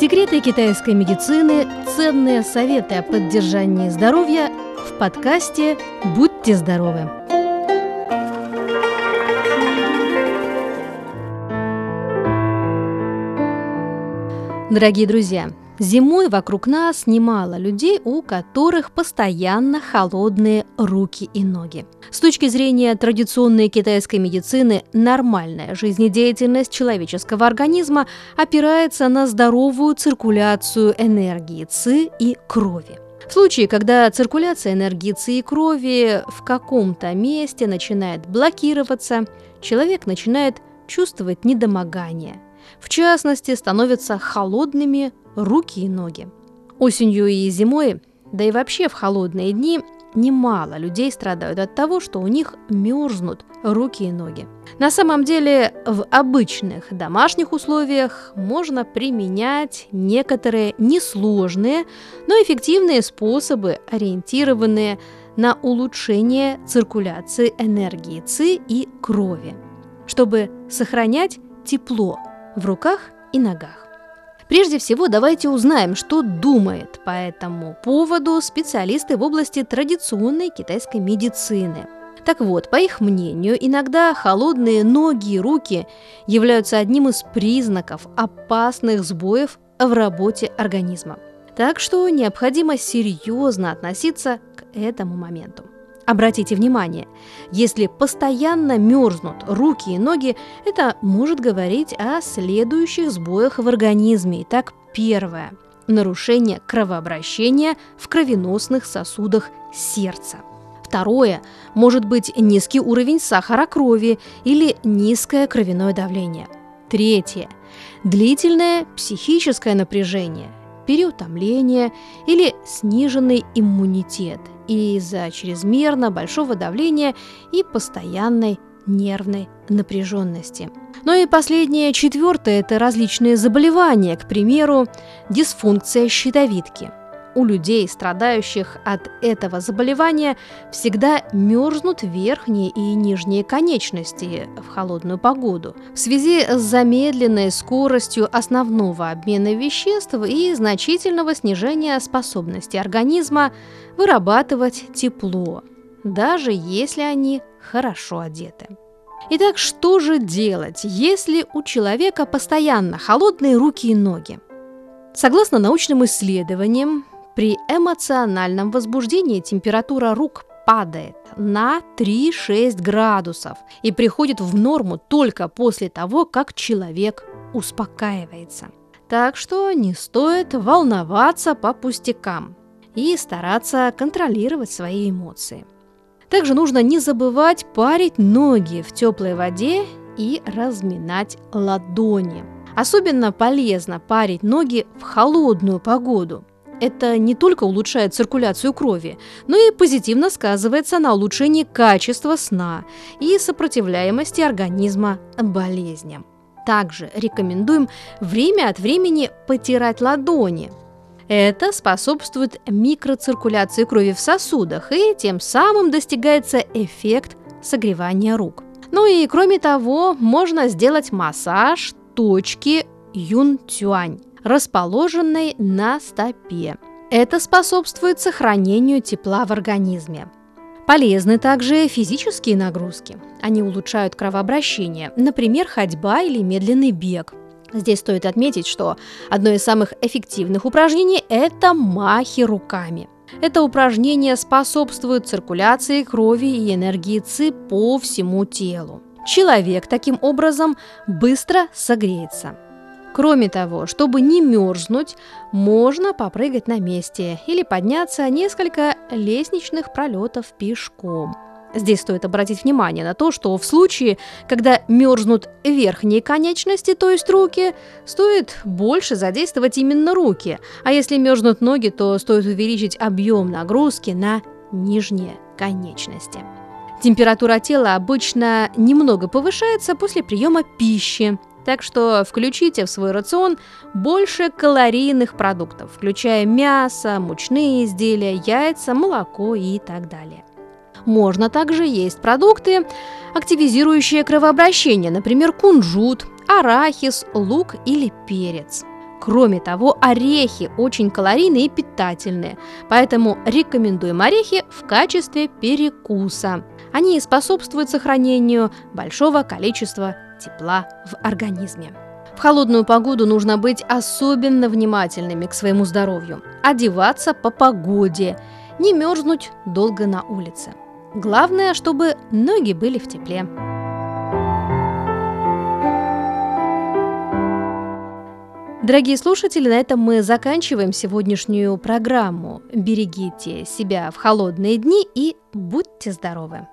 Секреты китайской медицины, ценные советы о поддержании здоровья в подкасте «Будьте здоровы». Дорогие друзья, Зимой вокруг нас немало людей, у которых постоянно холодные руки и ноги. С точки зрения традиционной китайской медицины, нормальная жизнедеятельность человеческого организма опирается на здоровую циркуляцию энергии ЦИ и крови. В случае, когда циркуляция энергии ЦИ и крови в каком-то месте начинает блокироваться, человек начинает чувствовать недомогание. В частности, становятся холодными руки и ноги. Осенью и зимой, да и вообще в холодные дни, немало людей страдают от того, что у них мерзнут руки и ноги. На самом деле в обычных домашних условиях можно применять некоторые несложные, но эффективные способы, ориентированные на улучшение циркуляции энергии ЦИ и крови, чтобы сохранять тепло в руках и ногах. Прежде всего, давайте узнаем, что думает по этому поводу специалисты в области традиционной китайской медицины. Так вот, по их мнению, иногда холодные ноги и руки являются одним из признаков опасных сбоев в работе организма. Так что необходимо серьезно относиться к этому моменту. Обратите внимание, если постоянно мерзнут руки и ноги, это может говорить о следующих сбоях в организме. Итак, первое – нарушение кровообращения в кровеносных сосудах сердца. Второе – может быть низкий уровень сахара крови или низкое кровяное давление. Третье – длительное психическое напряжение, переутомление или сниженный иммунитет – из-за чрезмерно большого давления и постоянной нервной напряженности. Ну и последнее, четвертое, это различные заболевания, к примеру, дисфункция щитовидки – у людей, страдающих от этого заболевания, всегда мерзнут верхние и нижние конечности в холодную погоду в связи с замедленной скоростью основного обмена веществ и значительного снижения способности организма вырабатывать тепло, даже если они хорошо одеты. Итак, что же делать, если у человека постоянно холодные руки и ноги? Согласно научным исследованиям, при эмоциональном возбуждении температура рук падает на 3-6 градусов и приходит в норму только после того, как человек успокаивается. Так что не стоит волноваться по пустякам и стараться контролировать свои эмоции. Также нужно не забывать парить ноги в теплой воде и разминать ладони. Особенно полезно парить ноги в холодную погоду, это не только улучшает циркуляцию крови, но и позитивно сказывается на улучшении качества сна и сопротивляемости организма болезням. Также рекомендуем время от времени потирать ладони. Это способствует микроциркуляции крови в сосудах и тем самым достигается эффект согревания рук. Ну и кроме того, можно сделать массаж точки юн-тюань расположенной на стопе. Это способствует сохранению тепла в организме. Полезны также физические нагрузки. Они улучшают кровообращение, например, ходьба или медленный бег. Здесь стоит отметить, что одно из самых эффективных упражнений – это махи руками. Это упражнение способствует циркуляции крови и энергии ЦИ по всему телу. Человек таким образом быстро согреется. Кроме того, чтобы не мерзнуть, можно попрыгать на месте или подняться несколько лестничных пролетов пешком. Здесь стоит обратить внимание на то, что в случае, когда мерзнут верхние конечности, то есть руки, стоит больше задействовать именно руки, а если мерзнут ноги, то стоит увеличить объем нагрузки на нижние конечности. Температура тела обычно немного повышается после приема пищи, так что включите в свой рацион больше калорийных продуктов, включая мясо, мучные изделия, яйца, молоко и так далее. Можно также есть продукты, активизирующие кровообращение, например, кунжут, арахис, лук или перец. Кроме того, орехи очень калорийные и питательные, поэтому рекомендуем орехи в качестве перекуса. Они способствуют сохранению большого количества тепла в организме. В холодную погоду нужно быть особенно внимательными к своему здоровью, одеваться по погоде, не мерзнуть долго на улице. Главное, чтобы ноги были в тепле. Дорогие слушатели, на этом мы заканчиваем сегодняшнюю программу. Берегите себя в холодные дни и будьте здоровы!